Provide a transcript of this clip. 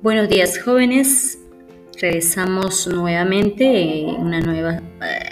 Buenos días jóvenes, regresamos nuevamente, en una nueva, eh,